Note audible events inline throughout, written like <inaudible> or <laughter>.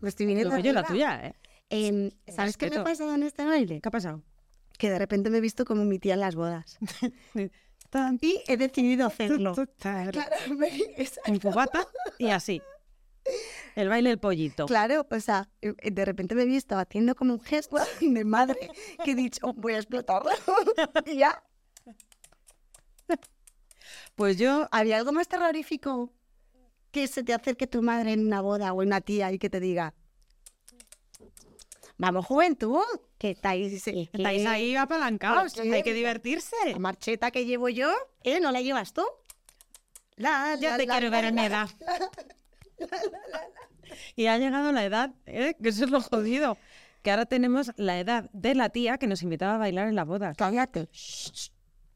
Me estoy viniendo. Lo yo la tuya, ¿eh? Em, ¿Sabes qué me ha pasado en este baile? ¿Qué ha pasado? Que de repente me he visto como mi tía en las bodas. <laughs> y he decidido hacerlo. Claro, en fugata y así. El baile del pollito. Claro, o sea, eh, de repente me he visto haciendo como un gesto de madre que he dicho, oh, voy a explotarlo. <laughs> y ya. Pues yo... ¿Había algo más terrorífico que se te acerque tu madre en una boda o una tía y que te diga, vamos juventud, que estáis, estáis ahí apalancados, hay que divertirse. La marcheta que llevo yo, ¿eh? ¿No la llevas tú? La, ya te quiero ver en mi edad. y ha llegado la edad, ¿eh? que eso es lo jodido, que ahora tenemos la edad de la tía que nos invitaba a bailar en la boda. Cállate.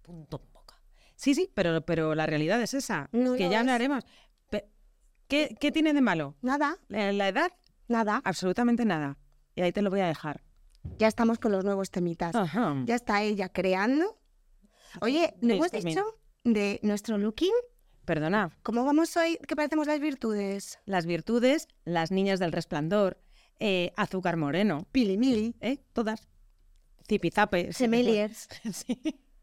punto boca. Sí, sí, pero, pero la realidad es esa, que ya hablaremos. ¿Qué, ¿Qué, tiene de malo? Nada. ¿La edad? Nada. Absolutamente nada. Y ahí te lo voy a dejar. Ya estamos con los nuevos temitas. Ya está ella creando. Oye, ¿no hemos dicho de nuestro looking? Perdona. ¿Cómo vamos hoy? ¿Qué parecemos las virtudes? Las virtudes, las niñas del resplandor, eh, azúcar moreno, pilimili, ¿eh? Todas. Zipizape. Gemeliers. <laughs> sí.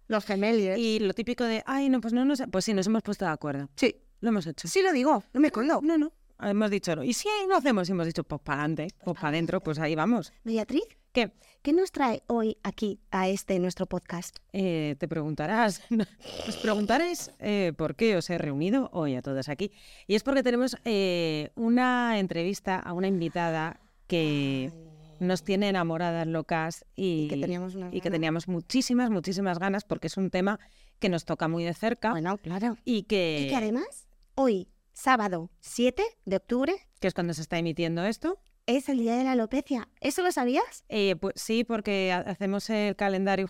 Los gemeliers. Y lo típico de, ay, no, pues no nos... Pues sí, nos hemos puesto de acuerdo. Sí. Lo hemos hecho. Sí, lo digo, no me escondo. No, no. Hemos dicho, y si no hacemos, hemos dicho, pues para adelante, pues para adentro, pues ahí vamos. Beatriz, ¿qué? ¿Qué nos trae hoy aquí a este nuestro podcast? Eh, te preguntarás, <laughs> os preguntaréis eh, por qué os he reunido hoy a todos aquí. Y es porque tenemos eh, una entrevista a una invitada que nos tiene enamoradas locas y, que teníamos, y que teníamos muchísimas, muchísimas ganas porque es un tema que nos toca muy de cerca. Bueno, claro. Y que, y que además hoy, sábado 7 de octubre, que es cuando se está emitiendo esto, es el día de la alopecia. ¿Eso lo sabías? Eh, pues sí, porque hacemos el calendario,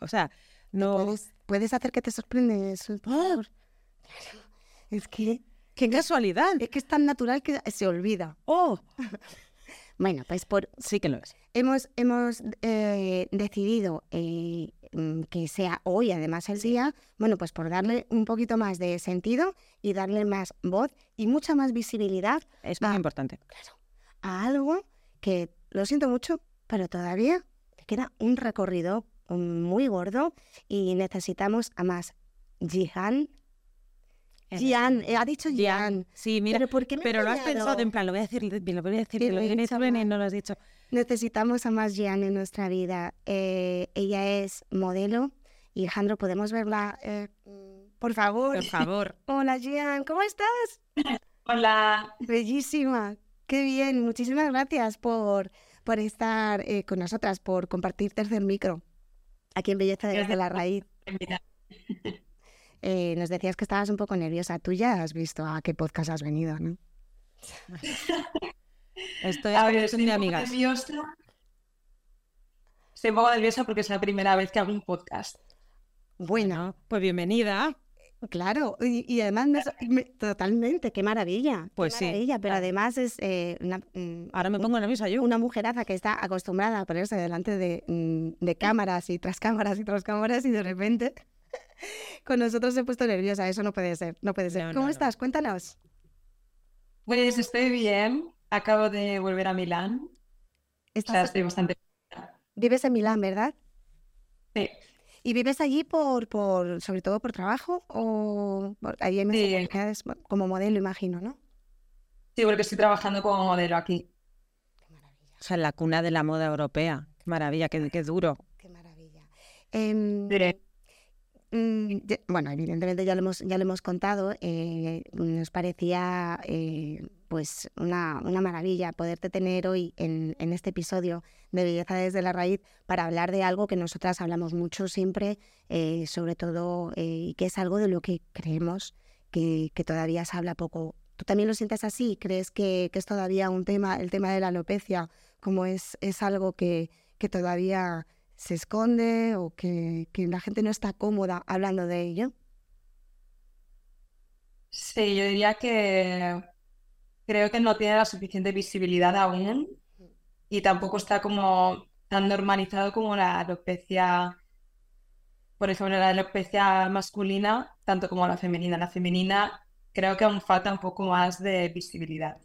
o sea, no... Puedes, hacer que te sorprendes. ¡Oh! Es que... ¡Qué casualidad! Es que es tan natural que se olvida. ¡Oh! <laughs> bueno, pues por... Sí que lo es. Hemos, hemos eh, decidido eh, que sea hoy además el día, bueno, pues por darle un poquito más de sentido y darle más voz y mucha más visibilidad. Es muy importante. Claro, a algo que, lo siento mucho, pero todavía queda un recorrido muy gordo y necesitamos a más Jihan. Jian, eh, ha dicho Jian. Sí, mira, pero, ¿por qué pero lo has pensado en plan, lo voy a decir, lo voy a decir, lo voy a decir y no lo has dicho. Necesitamos a más Gian en nuestra vida. Eh, ella es modelo. Y Alejandro, ¿podemos verla? Eh, por favor. Por favor. <laughs> Hola Gian, ¿cómo estás? <coughs> Hola. Bellísima. Qué bien. Muchísimas gracias por, por estar eh, con nosotras, por compartir tercer micro aquí en Belleza desde la Raíz. <laughs> nos decías que estabas un poco nerviosa. Tú ya has visto a qué podcast has venido, ¿no? <laughs> Estoy, a ver, estoy amigas. Nerviosa. Estoy un poco nerviosa porque es la primera vez que hago un podcast. Bueno, pues bienvenida. Claro, y, además totalmente, qué maravilla. Pues qué sí. pero además es eh, una, mm, Ahora me pongo nerviosa yo. Una mujeraza que está acostumbrada a ponerse delante de, mm, de cámaras y tras cámaras y tras cámaras y de repente <laughs> con nosotros se ha puesto nerviosa. Eso no puede ser, no puede ser. ¿Cómo estás? Cuéntanos. Pues estoy bien. Acabo de volver a Milán. Estás... estoy bastante... Vives en Milán, ¿verdad? Sí. ¿Y vives allí por, por sobre todo por trabajo o allí sí. como modelo, imagino, ¿no? Sí, porque estoy trabajando como modelo aquí. Qué maravilla. O sea, la cuna de la moda europea. Qué maravilla, qué, qué duro. Qué maravilla. Eh, bueno, evidentemente ya lo hemos, ya lo hemos contado, eh, nos parecía eh, pues una, una, maravilla poderte tener hoy en, en, este episodio de Belleza desde la Raíz para hablar de algo que nosotras hablamos mucho siempre, eh, sobre todo, y que es algo de lo que creemos que, que, todavía se habla poco. ¿Tú también lo sientes así? ¿Crees que, que, es todavía un tema, el tema de la alopecia, como es, es algo que, que todavía se esconde o que, que la gente no está cómoda hablando de ello? Sí, yo diría que creo que no tiene la suficiente visibilidad aún y tampoco está como tan normalizado como la alopecia, por ejemplo, la alopecia masculina, tanto como la femenina. La femenina creo que aún falta un poco más de visibilidad.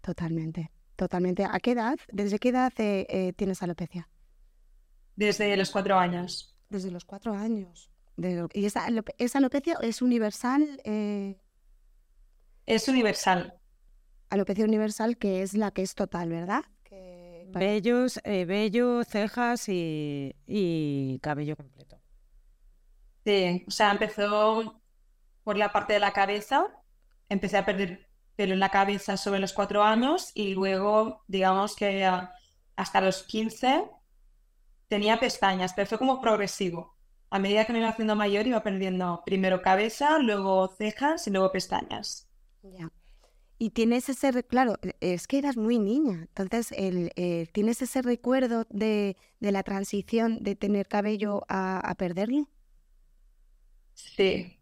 Totalmente, totalmente. ¿A qué edad, desde qué edad eh, eh, tienes alopecia? Desde los cuatro años. Desde los cuatro años. ¿Y esa, alopecia es universal? Eh? Es universal. Alopecia universal que es la que es total, ¿verdad? Bellos, vello, cejas y, y cabello completo. Sí, o sea, empezó por la parte de la cabeza, empecé a perder pelo en la cabeza sobre los cuatro años y luego, digamos que hasta los 15 tenía pestañas, pero fue como progresivo. A medida que me iba haciendo mayor iba perdiendo primero cabeza, luego cejas y luego pestañas. Ya. Y tienes ese, claro, es que eras muy niña, entonces el, eh, tienes ese recuerdo de, de, la transición de tener cabello a, a perderlo. Sí,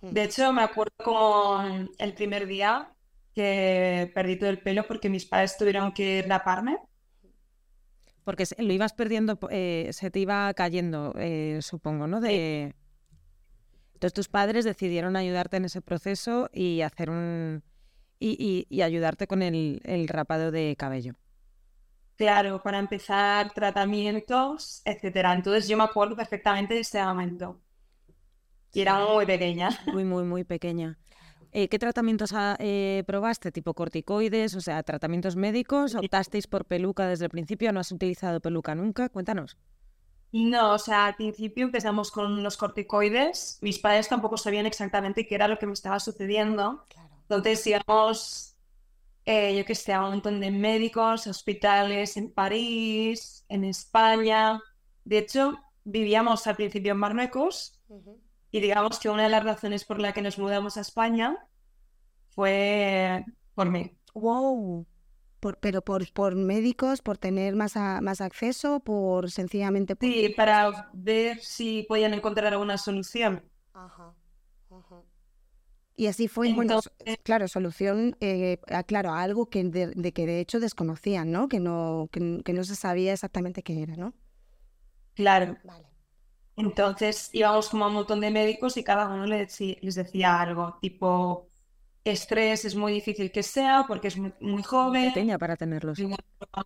Mm. De hecho, me acuerdo como el primer día que perdí todo el pelo porque mis padres tuvieron que raparme. Porque lo ibas perdiendo, eh, se te iba cayendo, eh, supongo, ¿no? De... Entonces tus padres decidieron ayudarte en ese proceso y hacer un y, ayudarte con el, el, rapado de cabello. Claro, para empezar tratamientos, etcétera. Entonces yo me acuerdo perfectamente de ese momento. Y era muy pequeña. Muy, muy, muy pequeña. Eh, ¿Qué tratamientos ah, eh, probaste? ¿Tipo corticoides? O sea, tratamientos médicos. ¿Optasteis por peluca desde el principio? ¿No has utilizado peluca nunca? Cuéntanos. No, o sea, al principio empezamos con los corticoides. Mis padres tampoco sabían exactamente qué era lo que me estaba sucediendo. Entonces íbamos, eh, yo que sé, a un montón de médicos, hospitales en París, en España. De hecho, vivíamos al principio en Marruecos. Y digamos que una de las razones por la que nos mudamos a España fue por mí. ¡Wow! Por, pero por, por médicos, por tener más, más acceso, por sencillamente... Sí, para ver si podían encontrar alguna solución. Ajá. Y así fue, bueno, claro, solución, eh, claro, algo que de, que de hecho desconocían, ¿no? Que no, que, que no se sabía exactamente qué era, ¿no? Claro. Vale. Entonces íbamos como a un montón de médicos y cada uno les, decía algo, tipo, estrés es muy difícil que sea porque es muy, joven. Pequeña para tenerlos.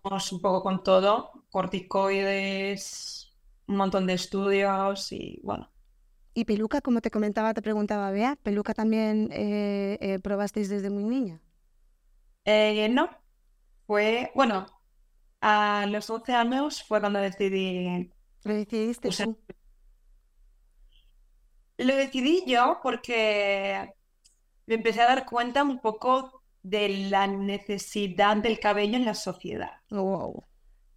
Vamos un poco con todo, corticoides, un montón de estudios y bueno. ¿Y peluca, como te comentaba, te preguntaba Bea, peluca también eh, eh, probasteis desde muy niña? Eh, no, fue, bueno, a los 11 años fue cuando decidí... ¿Lo decidiste lo decidí yo porque me empecé a dar cuenta un poco de la necesidad del cabello en la sociedad. Wow.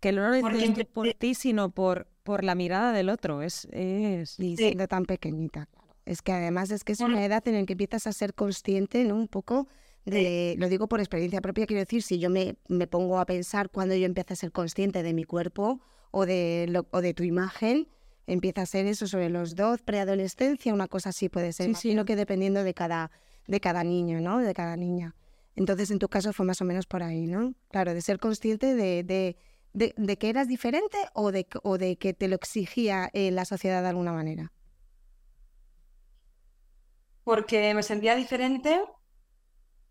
Que no lo decidiste por ti, sino por, por la mirada del otro. Es, es... siendo tan pequeñita. Es que además es que es una edad en la que empiezas a ser consciente, ¿no? Un poco de, lo digo por experiencia propia, quiero decir, si yo me, me pongo a pensar cuando yo empiezo a ser consciente de mi cuerpo o de, lo, o de tu imagen, empieza a ser eso sobre los dos, preadolescencia, una cosa así puede ser, sino que dependiendo de cada, de cada niño, ¿no? De cada niña. Entonces, en tu caso fue más o menos por ahí, ¿no? Claro, de ser consciente de, de, de, que eras diferente o de, o de que te lo exigía eh, la sociedad de alguna manera. Porque me sentía diferente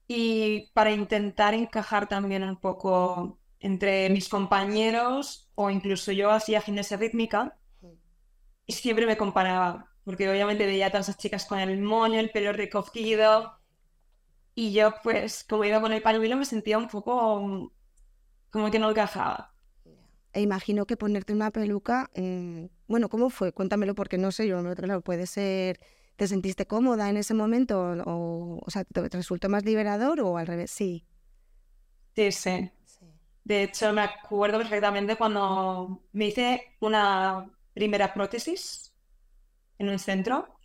y para intentar encajar también un poco entre mis compañeros o incluso yo hacía gimnasia rítmica y siempre me comparaba, porque obviamente veía a todas esas chicas con el moño, el pelo recogido, y yo pues como iba con el pañuelo me sentía un poco como que no encajaba. E imagino que ponerte una peluca, mm, bueno, ¿cómo fue? Cuéntamelo porque no sé yo, claro, puede ser, ¿te sentiste cómoda en ese momento? O, o sea, ¿te resultó más liberador o al revés? Sí. Sí, sí. De hecho, me acuerdo perfectamente cuando me hice una primera prótesis en un centro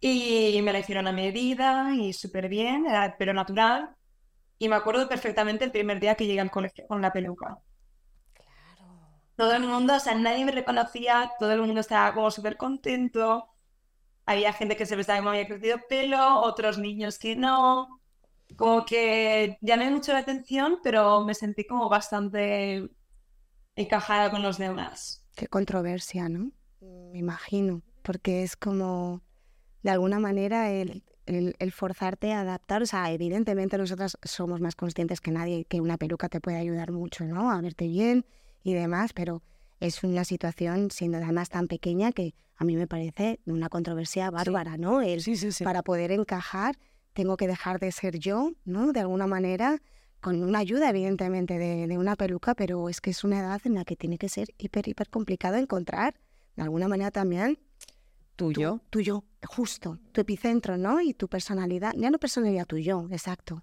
y me la hicieron a medida y súper bien, era pero natural. Y me acuerdo perfectamente el primer día que llegué al colegio con la peluca. todo el mundo, o sea, nadie me reconocía, todo el mundo estaba como súper contento. Había gente que se pensaba que me había crecido pelo, otros niños que no. Como que llamé mucho la atención, pero me sentí como bastante encajada con los demás. Qué controversia, ¿no? Me imagino, porque es como, de alguna manera, el, el, forzarte a adaptar. O sea, evidentemente nosotras somos más conscientes que nadie que una peluca te puede ayudar mucho, ¿no? A verte bien y demás, pero es una situación, siendo además tan pequeña, que a mí me parece una controversia bárbara, ¿no? El, sí, sí, sí. Para poder encajar, tengo que dejar de ser yo, ¿no? De alguna manera, con una ayuda, evidentemente, de, de una peluca, pero es que es una edad en la que tiene que ser hiper, hiper complicado encontrar, de alguna manera también, tuyo. Tuyo, justo, tu epicentro, ¿no? Y tu personalidad, ya no personalidad tuyo, exacto.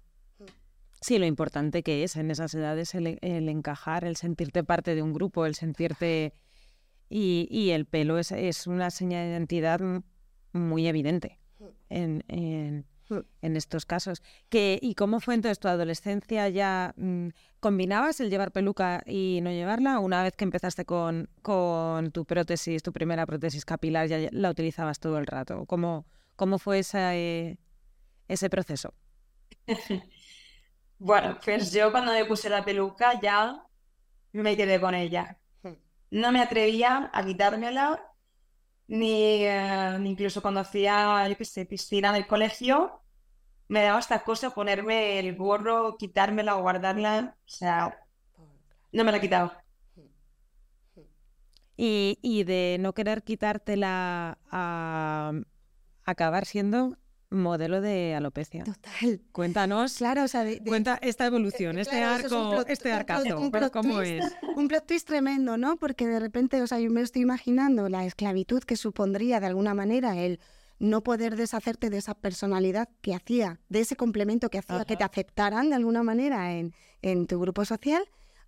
Sí, lo importante que es en esas edades el, encajar, el sentirte parte de un grupo, el sentirte... Y, y el pelo es, es, una señal de identidad muy evidente en, en, en estos casos. ¿Y cómo fue entonces tu adolescencia? ¿Ya mm, combinabas el llevar peluca y no llevarla? Una vez que empezaste con, con tu prótesis, tu primera prótesis capilar, ya la utilizabas todo el rato. ¿Cómo, cómo fue ese, ese proceso? <laughs> bueno, pues yo cuando me puse la peluca ya me quedé con ella. Hmm. No me atrevía a quitármela ni, eh, incluso cuando hacía, yo qué sé, piscina del colegio, me daba esta cosa ponerme el gorro, quitármela o guardarla. O sea, no me la he quitado. Y, y de no querer quitártela a acabar siendo modelo de alopecia. Total. Cuéntanos. Claro, o sea, cuenta esta evolución, eh, este arco, este arcazo, ¿cómo es? <laughs> Un plot twist tremendo, ¿no? Porque de repente, o sea, yo me estoy imaginando la esclavitud que supondría de alguna manera el no poder deshacerte de esa personalidad que hacía, de ese complemento que hacía que te aceptaran de alguna manera en, en tu grupo social,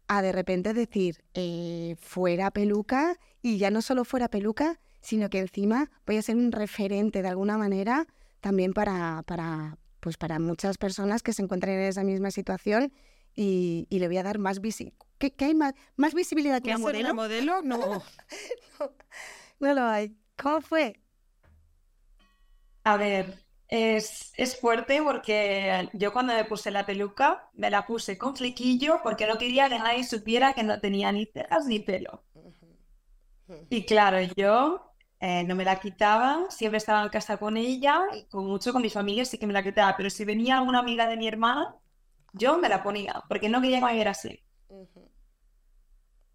a de repente decir, eh, fuera peluca, y ya no solo fuera peluca, sino que encima voy a ser un referente de alguna manera también para, para, pues para muchas personas que se encuentran en esa misma situación y, le voy a dar más visibilidad. ¿Qué, hay más, más visibilidad que la modelo? modelo? No. <laughs> no. No lo hay. ¿Cómo fue? A ver, es, es, fuerte porque yo cuando me puse la peluca me la puse con flequillo porque no quería que nadie supiera que no tenía ni cejas ni pelo. Y claro, yo eh, no me la quitaba, siempre estaba en casa con ella y con mucho con mi familia sí que me la quitaba, pero si venía alguna amiga de mi hermana, yo me la ponía porque no quería que me viera así.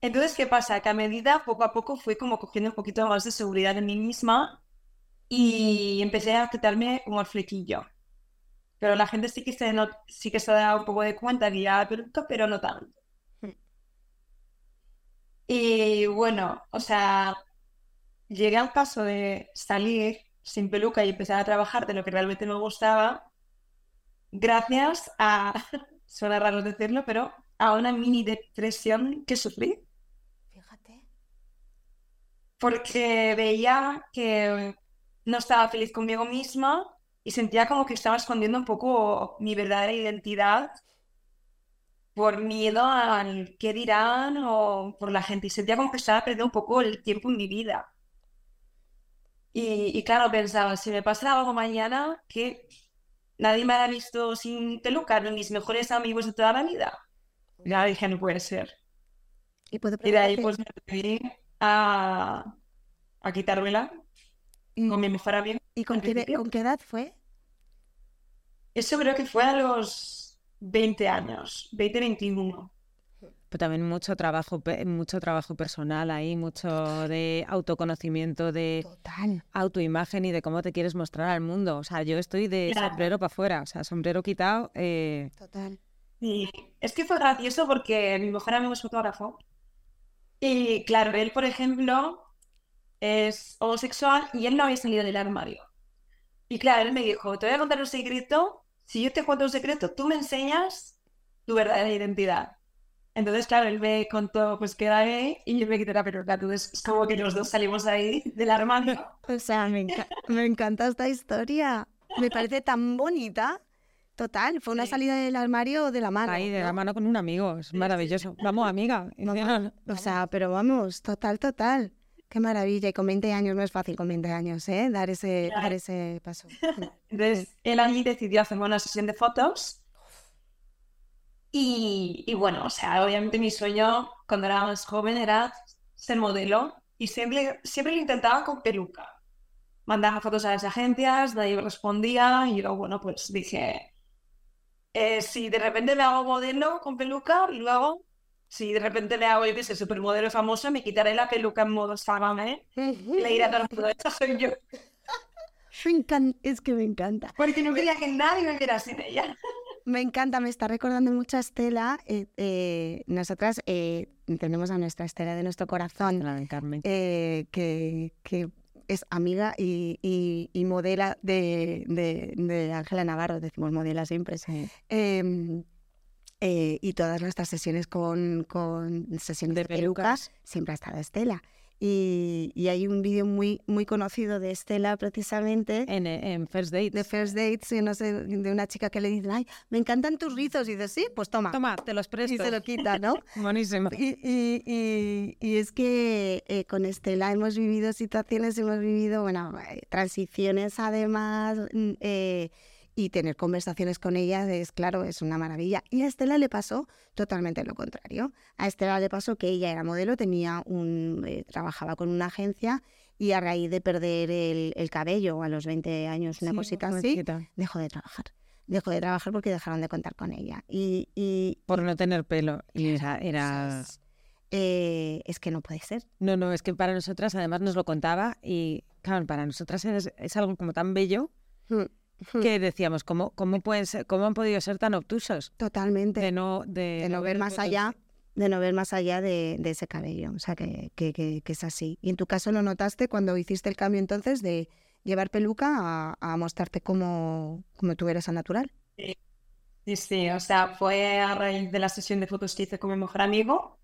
Entonces, ¿qué pasa? Que a medida, poco a poco, fui como cogiendo un poquito más de seguridad en mí misma y empecé a quitarme como el flequillo. Pero la gente sí que se, no, sí que se ha dado un poco de cuenta que ya peluca, pero no tanto. Hmm. Y bueno, o sea, llegué al paso de salir sin peluca y empezar a trabajar de lo que realmente me gustaba, gracias a, <laughs> suena raro decirlo, pero a una mini depresión que sufrí. Fíjate. Porque veía que no estaba feliz conmigo misma y sentía como que estaba escondiendo un poco mi verdadera identidad por miedo al qué dirán o por la gente. Y sentía como que estaba perdiendo un poco el tiempo en mi vida. Y, claro, pensaba, si me pasa algo mañana, que nadie me ha visto sin peluca, ni mis mejores amigos de toda la vida. Ya dije, no puede ser. Y, de ahí pues me atreví a, a quitármela con mi mejor amigo. ¿Y con qué, con qué edad fue? Eso creo que fue a los 20 años, 20, 21. Pero también mucho trabajo, mucho trabajo personal ahí, mucho de autoconocimiento, de autoimagen y de cómo te quieres mostrar al mundo. O sea, yo estoy de sombrero para afuera, o sea, sombrero quitado. Eh... Total. Sí, es que fue gracioso porque mi mejor amigo es fotógrafo. Y claro, él, por ejemplo, es homosexual y él no había salido del armario. Y claro, él me dijo, te voy a contar un secreto, si yo te cuento un secreto, tú me enseñas tu verdadera identidad. Entonces, claro, él me contó pues que era gay y yo me quité la peluca. Entonces, es como que los dos salimos ahí del armario. O sea, me, me encanta esta historia. Me parece tan bonita Total, fue una salida del armario de la mano. Ahí, de la ¿no? mano con un amigo, es maravilloso. Vamos, amiga. <laughs> O sea, pero vamos, total, total. Qué maravilla. Y con 20 años no es fácil con 20 años, ¿eh? Dar ese, dar ese paso. <laughs> Entonces, él allí decidió hacerme una sesión de fotos. Y, y bueno, o sea, obviamente mi sueño cuando era más joven era ser modelo y siempre, siempre lo intentaba con peluca. Mandaba fotos a las agencias, nadie respondía y yo, bueno, pues dije, eh, si de repente me hago modelo con peluca, luego, si de repente me hago, yo qué sé, supermodelo famosa, me quitaré la peluca en modo sálvame y le diré a todo el mundo, esta soy yo. <laughs> Me encan- Es que me encanta. Porque no quería que nadie me viera sin ella. Me encanta, me está recordando mucho a Estela. eh, eh, nosotras eh, tenemos a nuestra Estela de nuestro corazón, La de Carmen. eh, que, que es amiga y, y- y modela de, de- de Ángela Navarro, decimos modela siempre. Sí. Em, eh, y todas nuestras sesiones con, con sesiones de, De pelucas, pelucas. siempre ha estado Estela. Y, y hay un vídeo muy, muy conocido de Estela precisamente En, en First Date. de First Dates, yo no sé, de una chica que le dice, ay, me encantan tus rizos. Y dice, sí, pues toma. Toma, te los presto. Y se lo quita, ¿no? <laughs> Buenísimo. Y, y- y- y es que eh, con Estela hemos vivido situaciones, hemos vivido, bueno, eh, transiciones además, mm, eh, y tener conversaciones con ella es, claro, es una maravilla. Y a Estela le pasó totalmente lo contrario. A Estela le pasó que ella era modelo, tenía un, eh, trabajaba con una agencia y a raíz de perder el, el cabello a los 20 años, una Sí, cosita así, dejó de trabajar. Dejó de trabajar porque dejaron de contar con ella. Y, y Por no tener pelo. Y era. Eh, es que no puede ser. No, no, es que para nosotras además nos lo contaba y claro, para nosotras es, es algo como tan bello Mm. Que decíamos, ¿cómo, cómo, pueden ser- cómo han podido ser tan obtusos? Totalmente. De no, de, de no ver más allá, de no ver más allá de, de ese cabello. O sea, que, que- que- que es así. Y en tu caso lo notaste cuando hiciste el cambio entonces de llevar peluca a, a mostrarte como, como tú eres al natural. Sí, sí, o sea, fue a raíz de la sesión de fotos que hice con mi mejor amigo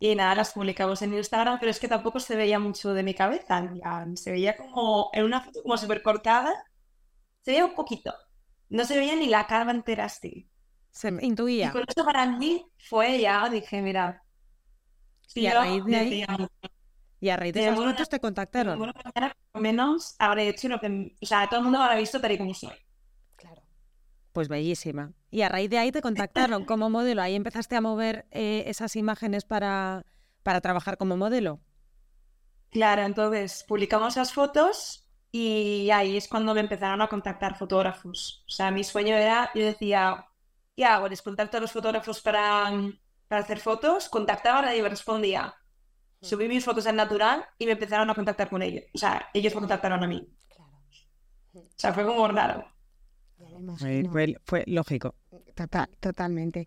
y nada, las publicamos en Instagram, pero es que tampoco se veía mucho de mi cabeza, se veía como en una foto como súper cortada, se veía un poquito, no se veía ni la cara entera así. Se. Y intuía. con eso para mí fue ya, dije, mira, Y a raíz de ahí, Y a raíz de de fotos te contactaron. por lo menos habré hecho lo que, o sea, todo el mundo me habrá visto tal y como soy. Claro. Pues bellísima. Y a raíz de ahí te contactaron como modelo. Ahí empezaste a mover eh, esas imágenes para, para trabajar como modelo. Claro, entonces publicamos esas fotos y ahí es cuando me empezaron a contactar fotógrafos. O sea, mi sueño era, yo decía, ¿qué hago? ¿Les contacto a los fotógrafos para, para hacer fotos? Contactaba, nadie me respondía. Subí mis fotos al natural y me empezaron a contactar con ellos. O sea, ellos me contactaron a mí. O sea, fue como raro. Fue- fue lógico. Total, totalmente.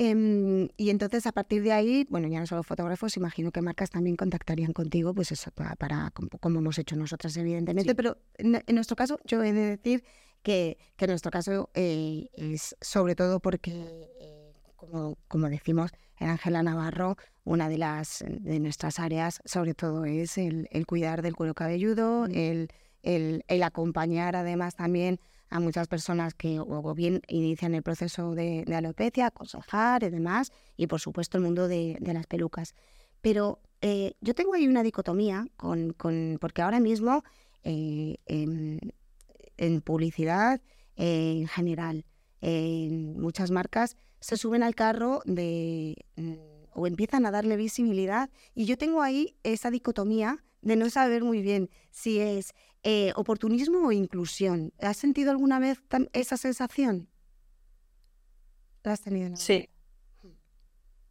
Em, y entonces a partir de ahí, bueno, ya no solo fotógrafos, imagino que marcas también contactarían contigo, pues eso, para, para- como, como hemos hecho nosotras, evidentemente, Sí. pero en, en nuestro caso, yo he de decir que, que en nuestro caso eh, es sobre todo porque, eh, como, como decimos, en Ángela Navarro, una de las de nuestras áreas, sobre todo, es el, el cuidar del cuero cabelludo, el, el, el acompañar además también a muchas personas que o bien inician el proceso de, alopecia, aconsejar y demás, y por supuesto el mundo de, las pelucas. Pero eh, yo tengo ahí una dicotomía, con, porque ahora mismo eh, en, publicidad en general, en muchas marcas se suben al carro de mm, o empiezan a darle visibilidad y yo tengo ahí esa dicotomía de no saber muy bien si es eh, oportunismo o inclusión. ¿Has sentido alguna vez esa sensación? ¿La has tenido? no? Sí.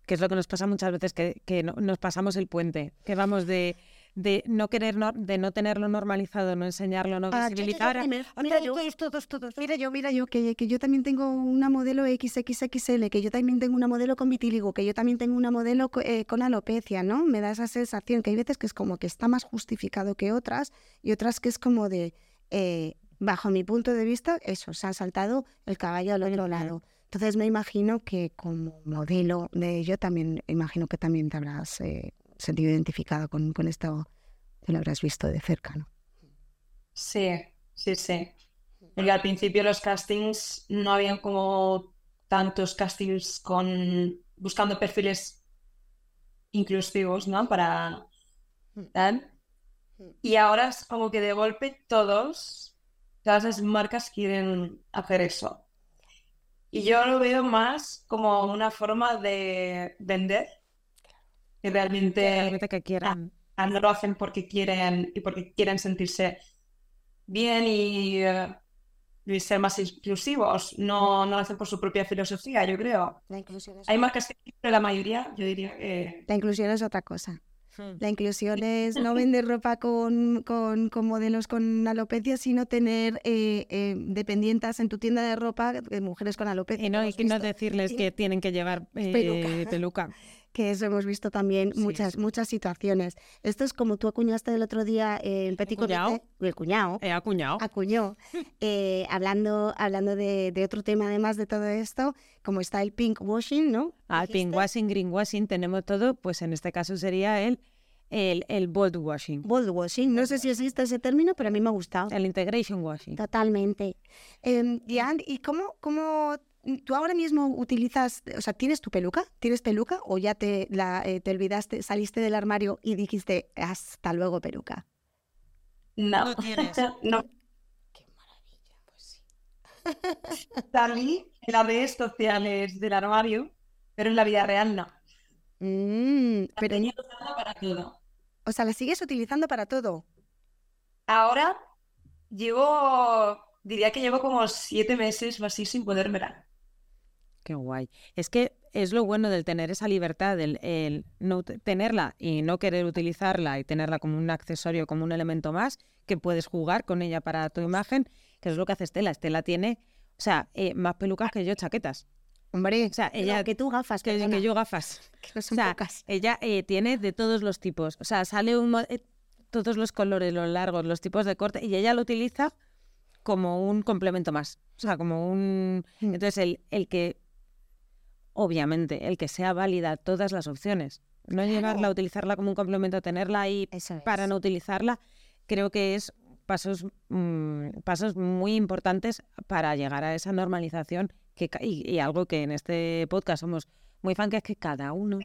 Que es lo que nos pasa muchas veces, que, que no- nos pasamos el puente. Que vamos de, de no querer, nor- de no tenerlo normalizado, no enseñarlo, no Ah, yo- yo- yo- visibilizar. mira, yo. todos, todos, todos. Mira yo, mira yo, que, que yo también tengo una modelo XXXL, que yo también tengo una modelo con vitíligo, que yo también tengo una modelo eh, con alopecia, ¿no? Me da esa sensación que hay veces que es como que está más justificado que otras y otras que es como de, eh, bajo mi punto de vista, eso, se han saltado el caballo al otro lado. Entonces me imagino que como modelo de ello también, imagino que también te habrás eh, sentido identificado con, con esto, que lo habrás visto de cerca, ¿no? Sí, sí, sí. Porque al principio los castings no habían como tantos castings con buscando perfiles inclusivos, ¿no? Para tal. Y ahora es como que de golpe todos, todas las marcas quieren hacer eso. Y yo lo veo más como una forma de vender. Que realmente, que quieran. no lo hacen porque quieren y porque quieren sentirse bien y, eh, y ser más inclusivos. No, no lo hacen por su propia filosofía, yo creo. La inclusión es, Hay marcas que pero la mayoría, yo diría que... la inclusión es otra cosa. Hmm. La inclusión <laughs> es no vender ropa con, con, con modelos con alopecia, sino tener eh, eh, dependientas en tu tienda de ropa de mujeres con alopecia. Y no, y no decirles que tienen que llevar eh, Peluca. peluca. <laughs> que eso hemos visto también muchas sí. muchas situaciones. Esto es como tú acuñaste el otro día eh, el petit comité, el cuñado, He acuñado. acuñó, <laughs> eh, hablando, hablando de, de otro tema además de todo esto, como está el pink washing, ¿no? Al Dijiste. pinkwashing, greenwashing, tenemos todo, pues en este caso sería el, el, el bold washing, Bold washing, no sé si existe ese término, pero a mí me ha gustado. el integration washing. Totalmente. Eh, Diane, ¿y cómo, cómo tú ahora mismo utilizas, o sea, tienes tu peluca? ¿Tienes peluca o ya te, la, eh, te olvidaste, saliste del armario y dijiste hasta luego peluca? No, No tienes. <laughs> no. Qué maravilla, pues sí. <laughs> Salí en las redes sociales del armario, pero en la vida real no. Mm, La pero, tenía usada para todo. o sea, la sigues utilizando para todo. Ahora llevo, diría que llevo como siete meses o así sin podérmela. Qué guay. Es que es lo bueno del tener esa libertad, el, el no te- tenerla y no querer utilizarla y tenerla como un accesorio, como un elemento más, que puedes jugar con ella para tu imagen, que es lo que hace Estela. Estela tiene, o sea, eh, más pelucas que yo chaquetas. Hombre, O sea, ella que tú gafas, que, que yo gafas. <laughs> que no O sea, pocas. ella eh, tiene de todos los tipos. O sea, sale un eh, todos los colores, los largos, los tipos de corte, y ella lo utiliza como un complemento más. O sea, como un. Mm. Entonces, el, el que. Obviamente, el que sea válida todas las opciones. No llevarla a Claro. utilizarla como un complemento, tenerla ahí para no utilizarla, creo que es pasos, mm, pasos muy importantes para llegar a esa normalización que, y, y algo que en este podcast somos muy fan, que es que cada uno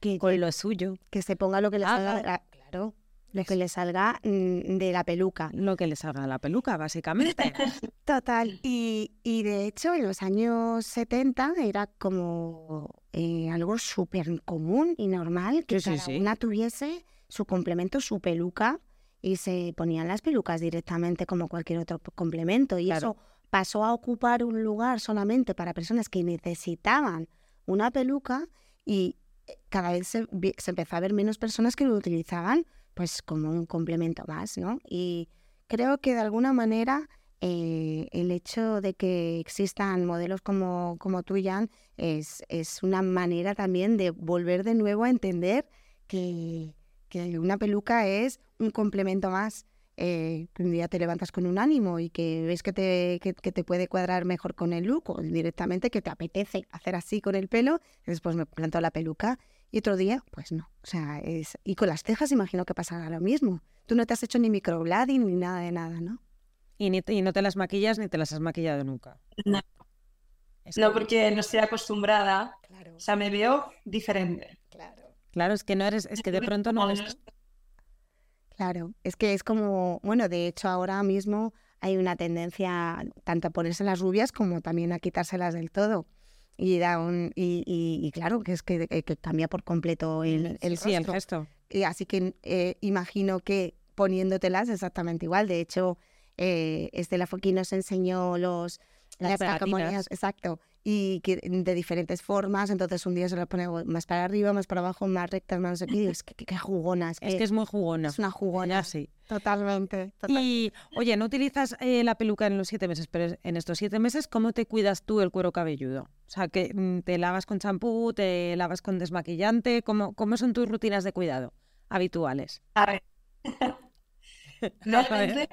Que, con lo suyo, que se ponga lo que le claro, lo que le salga mm, de la peluca. lo que le salga a la peluca, básicamente. <laughs> Total. Y, y de hecho, en los años 70 era como eh, algo súper común y normal que Sí, sí, cada sí. una tuviese su complemento, su peluca, y se ponían las pelucas directamente como cualquier otro complemento. Y Claro. eso pasó a ocupar un lugar solamente para personas que necesitaban una peluca y eh, cada vez se, se empezó a ver menos personas que lo utilizaban pues como un complemento más, ¿no? Y creo que de alguna manera eh, el hecho de que existan modelos como, como tú, Jan, es, es una manera también de volver de nuevo a entender que, que una peluca es un complemento más. eh, un día te levantas con un ánimo y que ves que te, que, te puede cuadrar mejor con el look o directamente que te apetece hacer así con el pelo, después me planto la peluca y otro día, pues no. O sea, es... Y con las cejas imagino que pasará lo mismo. Tú no te has hecho ni microblading ni nada de nada, ¿no? Y, ni te- y no te las maquillas ni te las has maquillado nunca. No. Es No, que- porque no estoy acostumbrada. Claro, O sea, me veo diferente. claro. Claro, es que no eres, es que de pronto no eres. Claro, es que es como, bueno, de hecho ahora mismo hay una tendencia tanto a ponerse las rubias como también a quitárselas del todo. Y da un, y, y- y claro, que es que, que- que cambia por completo el, el Sí, el gesto. Y así que eh, imagino que poniéndotelas exactamente igual. De hecho, eh, Estela Foquí nos enseñó los, Las las exacto, y que de diferentes formas. Entonces un día se las pone más para arriba, más para abajo, más rectas, más no y es que, que- que jugona, es que, Es que es muy jugona. es una jugona. Ya sí. Totalmente. total- Y, oye, no utilizas eh, la peluca en los siete meses, pero en estos siete meses, ¿cómo te cuidas tú el cuero cabelludo? O sea, que mm, te lavas con champú, te lavas con desmaquillante, ¿cómo, cómo son tus rutinas de cuidado habituales? A ver. <laughs> Realmente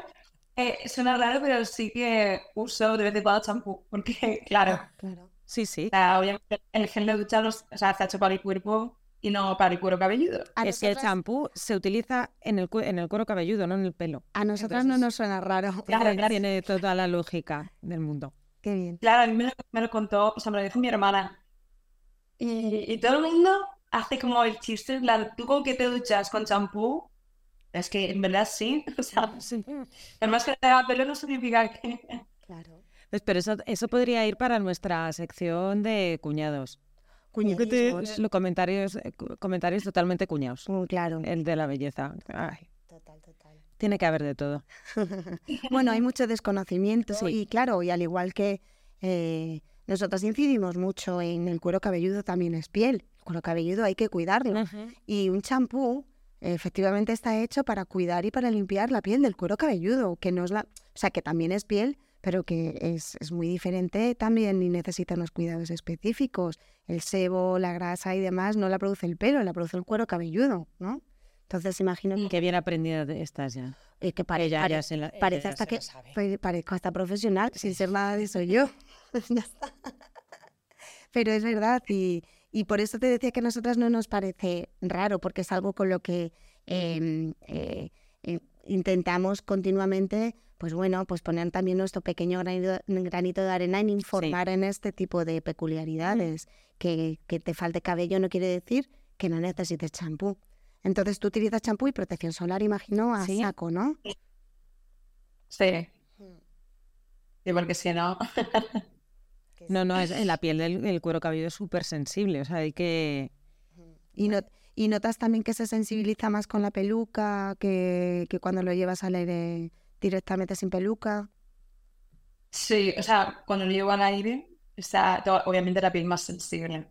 eh, suena raro, pero sí que uso de vez en cuando champú. Porque, <laughs> claro, Claro. Sí, sí. o sea, obviamente el gel de ducha los, o sea, se ha hecho para el cuerpo y no para el cuero cabelludo. A es que el champú se utiliza en el, cu- en el cuero cabelludo, no en el pelo. A nosotras no Entonces- nos suena raro. <laughs> Claro, claro. Tiene toda la lógica del mundo. Qué bien. Claro, a mí me lo, me lo contó, o sea, me lo dijo mi hermana. Y, y todo el mundo hace como el chiste, tú con que te duchas con champú, es que en verdad sí, <laughs> o sea, además que haga pelo no significa que... Claro. Pues, pero eso, eso podría ir para nuestra sección de cuñados. Cuñadismos. Los comentarios, eh, comentarios totalmente cuñados. Mm, Claro. El de la belleza. Ay, Total, total. tiene que haber de todo. <laughs> Bueno, hay mucho desconocimiento Sí. y claro, y al igual que eh, nosotras incidimos mucho en el cuero cabelludo, también es piel. El cuero cabelludo hay que cuidarlo. Y un champú efectivamente está hecho para cuidar y para limpiar la piel del cuero cabelludo, que no es la, o sea, que también es piel, pero que es, es muy diferente también y necesita unos cuidados específicos. El sebo, la grasa y demás no la produce el pelo, la produce el cuero cabelludo, ¿no? Entonces imagino que, Qué bien aprendida estás ya. eh, que pare- ya- pare- ya se la- parece ella hasta que parezco hasta profesional, sin ser nada de eso yo. <laughs> Ya está. Pero es verdad y, y por eso te decía que a nosotras no nos parece raro, porque es algo con lo que em, eh, eh, intentamos continuamente, pues bueno, pues poner también nuestro pequeño granito, granito de arena en informar en este tipo de peculiaridades. Que, que te falte cabello no quiere decir que no necesites champú. Entonces tú utilizas champú y protección solar, imagino, a Sí. saco, ¿no? Sí. Sí, porque si no... <laughs> No, no, es, en la <laughs> piel del el cuero cabelludo es súper sensible. O sea, hay que. Y, no- y notas también que se sensibiliza más con la peluca que, que cuando lo llevas al aire directamente sin peluca. Sí, o sea, cuando lo llevo al aire, está to- obviamente la piel más sensible.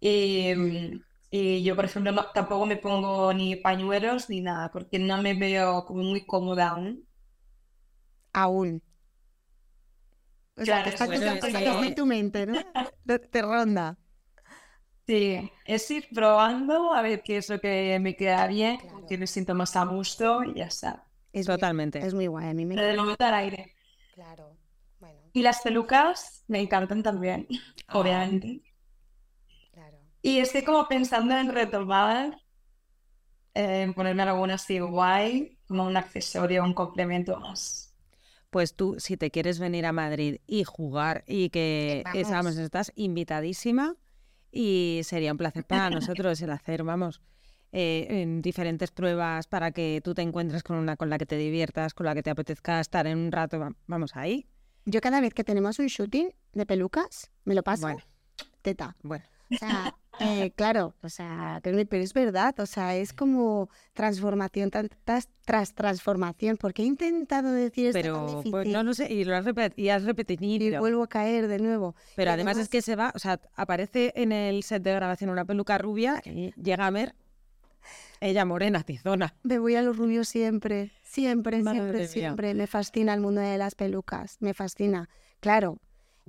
Y, y yo, por ejemplo, no- tampoco me pongo ni pañuelos ni nada, porque no me veo como muy cómoda aún. Aún. O sea, Claro, que <laughs> está, bueno, tu mente, ¿no? <laughs> Te, te ronda. Sí, es ir probando a ver qué es lo que me queda bien, Claro. que me siento más a gusto y ya está. Es muy- Totalmente. es muy guay, a mí me Pero de momento al aire. Claro, bueno, Y las pelucas me encantan también, Ah. obviamente. claro. Y estoy como pensando en retomar, eh, en ponerme alguna así guay, como un accesorio, un complemento más. Pues tú, si te quieres venir a Madrid y jugar y que Vamos. es- vamos, estás invitadísima y sería un placer para nosotros el hacer, vamos, eh, en diferentes pruebas para que tú te encuentres con una con la que te diviertas, con la que te apetezca estar en un rato, va- vamos ahí. Yo cada vez que tenemos un shooting de pelucas, me lo paso Bueno. teta. Bueno, O sea, eh, <laughs> claro, o sea, pero, es verdad, o sea, es como transformación tan- tras, tras transformación, porque he intentado decir esto tan pero difícil pues, no lo sé, y lo has, repet- y has y repetido. vuelvo a caer de nuevo. Pero y además es además- que se va, o sea, aparece en el set de grabación una peluca rubia y llega a ver ella morena, tizona. Me voy a los rubios siempre, siempre, Madre siempre, mía. siempre. Me fascina el mundo de las pelucas, me fascina. Claro,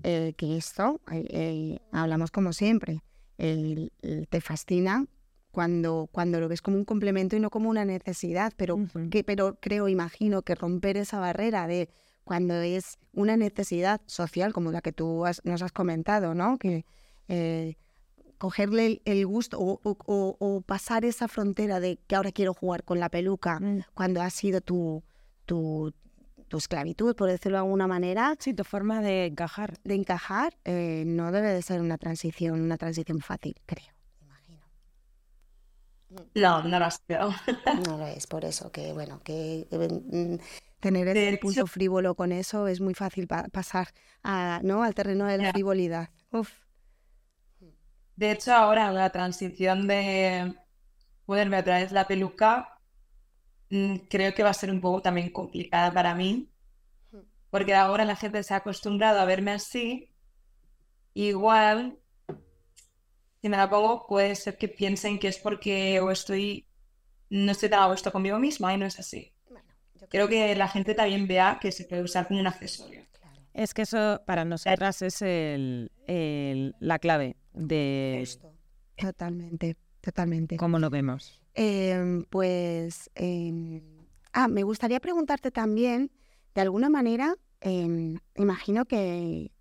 eh, que esto, eh, eh, hablamos como siempre, el- el- te fascina cuando, cuando lo ves como un complemento y no como una necesidad, pero, que, pero creo, imagino que romper esa barrera de cuando es una necesidad social, como la que tú has- nos has comentado, ¿no? Que eh, cogerle el, el gusto o, o- o- o pasar esa frontera de que ahora quiero jugar con la peluca Mm. cuando ha sido tu, tu, tu esclavitud, por decirlo de alguna manera, Sí, tu forma de encajar. de encajar, eh, no debe de ser una transición, una transición fácil, creo. Imagino. No, no lo has <laughs> quedado. No lo es, por eso que, bueno, que eh, mm, tener ese hecho- pulso frívolo con eso es muy fácil pa- pasar a, ¿no? al terreno de la frivolidad. Uf. De hecho, ahora la transición de ponerme otra vez la peluca, creo que va a ser un poco también complicada para mí, porque ahora la gente se ha acostumbrado a verme así. Igual, si me la pongo, puede ser que piensen que es porque o estoy, no estoy tan a gusto conmigo misma y no es así. Bueno, yo Creo que la gente también vea que se puede usar como un accesorio. claro. Es que eso para nosotras es el, el- la clave de Justo. Totalmente, totalmente. cómo lo vemos. Em, pues, em, ah, me gustaría preguntarte también, de alguna manera, em, imagino que,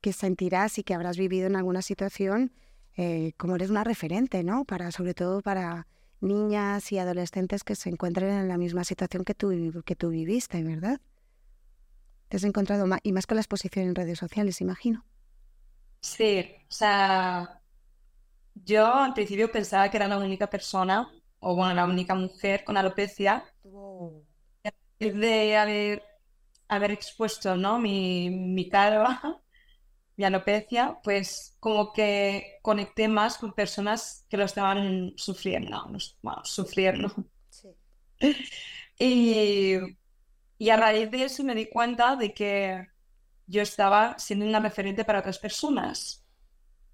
que sentirás y que habrás vivido en alguna situación eh, como eres una referente, ¿no? Para, sobre todo para niñas y adolescentes que se encuentren en la misma situación que tú, que tú viviste, ¿verdad? Te has encontrado más, y más con la exposición en redes sociales, imagino. Sí, o sea, yo al principio pensaba que era la única persona, o bueno, la única mujer con alopecia, de haber, haber expuesto, ¿no? Mi, mi cara, <laughs> mi alopecia, pues como que conecté más con personas que lo estaban sufriendo, bueno, sufriendo. <laughs> Y, y a raíz de eso me di cuenta de que yo estaba siendo una referente para otras personas.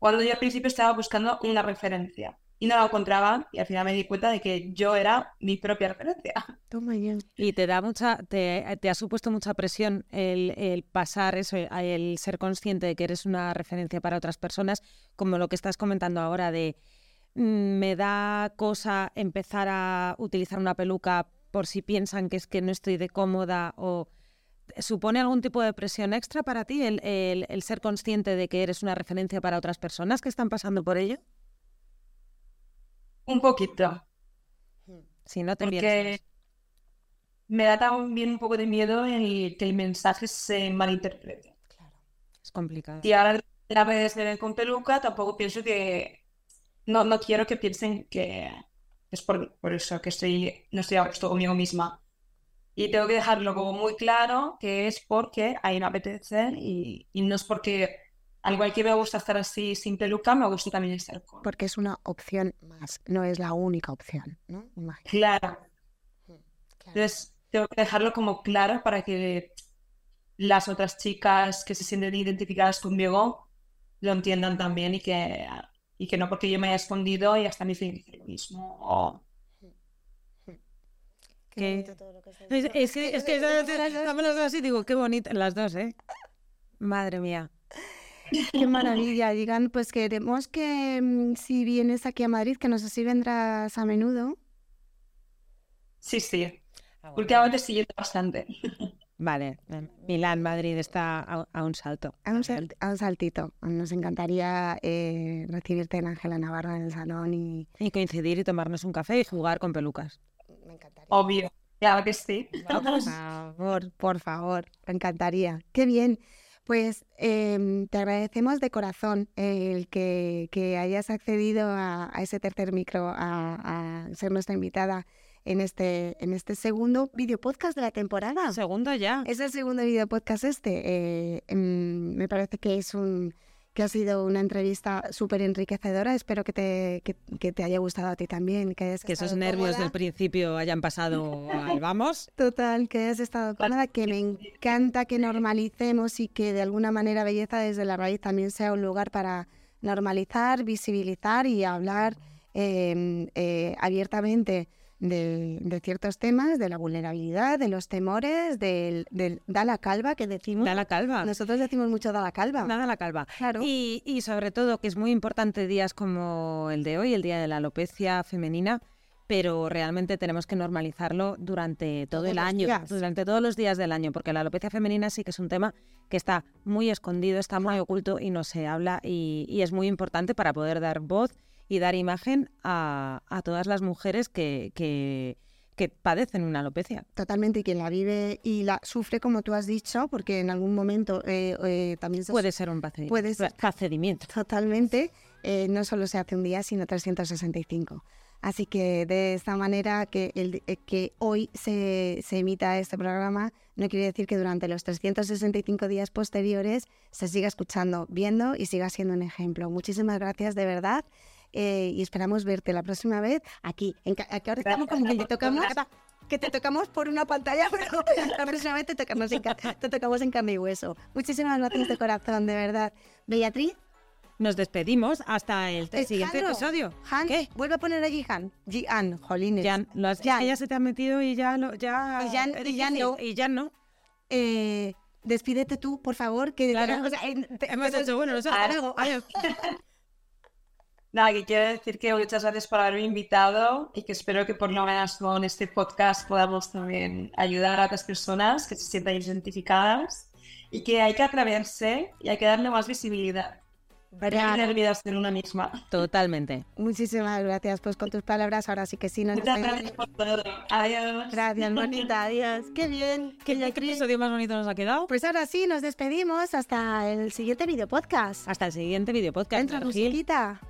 Cuando yo al principio estaba buscando una referencia y no la encontraba y al final me di cuenta de que yo era mi propia referencia. <laughs> Toma ya. Y te da mucha, te, ha supuesto mucha presión el, pasar eso, el ser consciente de que eres una referencia para otras personas, como lo que estás comentando ahora de mm, me da cosa empezar a utilizar una peluca por si piensan que es que no estoy de cómoda o ¿Supone algún tipo de presión extra para ti el, el, ser consciente de que eres una referencia para otras personas que están pasando por ello? Un poquito. Si no te Porque me da también un poco de miedo el que el mensaje se malinterprete. Claro, es complicado. Y ahora la vez de con peluca tampoco pienso que... No, no quiero que piensen que es por, por eso que estoy, no estoy a gusto conmigo misma. Y tengo que dejarlo como muy claro que es porque ahí me apetece y, y no es porque, al igual que me gusta estar así sin peluca, me gusta también estar con. Porque es una opción más, no es la única opción, ¿no? Claro. Entonces, tengo que dejarlo como claro para que las otras chicas que se sienten identificadas conmigo lo entiendan también y que, y que no porque yo me haya escondido y hasta mi fin lo mismo. Es, que, es que así, digo, qué bonita las dos, ¿eh? Madre mía. Qué maravilla, digan, pues queremos que mm, si vienes aquí a Madrid, que no sé si vendrás a menudo. Sí, sí. Ah, Últimamente sí, bastante. <laughs> Vale, Milán, Madrid está a, un salto. A un, saltito. Nos encantaría eh, recibirte en Ángela Navarro en el salón y... Y coincidir y tomarnos un café y jugar con pelucas me encantaría. Obvio, claro que sí. <laughs> Por favor, por favor, me encantaría. Qué bien. Pues em, te agradecemos de corazón el que, hayas accedido a, ese tercer micro, a, ser nuestra invitada en este, en este segundo video podcast de la temporada. Segundo ya. Es el segundo video podcast este. Eh, em, me parece que es un que ha sido una entrevista súper enriquecedora. Espero que te, que, te haya gustado a ti también. Que, que esos nervios del principio hayan pasado <laughs> vamos. Total, que hayas estado cómoda, que me encanta que normalicemos y que de alguna manera Belleza desde la raíz también sea un lugar para normalizar, visibilizar y hablar em, eh, abiertamente de, ciertos temas, de la vulnerabilidad, de los temores, del, da la calva que decimos. Da la calva. Nosotros decimos mucho da la calva. Da la calva. Claro. Y, y sobre todo que es muy importante días como el de hoy, el Día de la Alopecia Femenina, pero realmente tenemos que normalizarlo durante todo el año, durante todos los días del año, porque la alopecia femenina sí que es un tema que está muy escondido, está muy oculto y no se habla y, y es muy importante para poder dar voz y dar imagen a, todas las mujeres que, que, padecen una alopecia. Totalmente, y quien la vive y la sufre, como tú has dicho, porque en algún momento eh, eh, también se... Puede ser un procedimiento. Totalmente. Eh, no solo se hace un día, sino 365. Así que de esta manera que, el, que hoy se, se, emita este programa no quiere decir que durante los 365 días posteriores se siga escuchando, viendo y siga siendo un ejemplo. Muchísimas gracias de verdad. Eh, y esperamos verte la próxima vez aquí. En, aquí ahora estamos como que te tocamos, que te tocamos por una pantalla, <laughs> pero la próxima vez te tocamos, en, te tocamos en carne y hueso. Muchísimas gracias de corazón, de verdad. Beatriz. Nos despedimos hasta el siguiente episodio. Han, ¿Qué? Vuelve a poner allí Han. Gian, jolines. Jan, lo has, Jan. ya se te ha metido y ya, lo, ya, y, Jan, y ya no. Y ya no. Eh, despídete tú, por favor. Que claro. <laughs> o sea, Hemos hecho, bueno, no sé, Adiós. <laughs> Nada, que quiero decir que muchas gracias por haberme invitado y que espero que por lo menos con este podcast podamos también ayudar a otras personas que se sientan identificadas y que hay que atreverse y hay que darle más visibilidad. olvidas de una misma. Totalmente. Muchísimas gracias. Pues con tus palabras ahora sí que sí nos Muchas gracias por todo. Adiós. Gracias, bonita. <laughs> Adiós. Qué bien. ¿Qué, ¿Qué episodio más bonito nos ha quedado? Pues ahora sí, nos despedimos hasta el siguiente video podcast. Hasta el siguiente video podcast. Entra musiquita.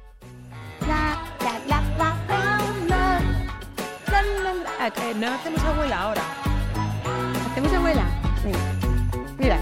No hacemos abuela ahora. ¿Hacemos abuela? Mira.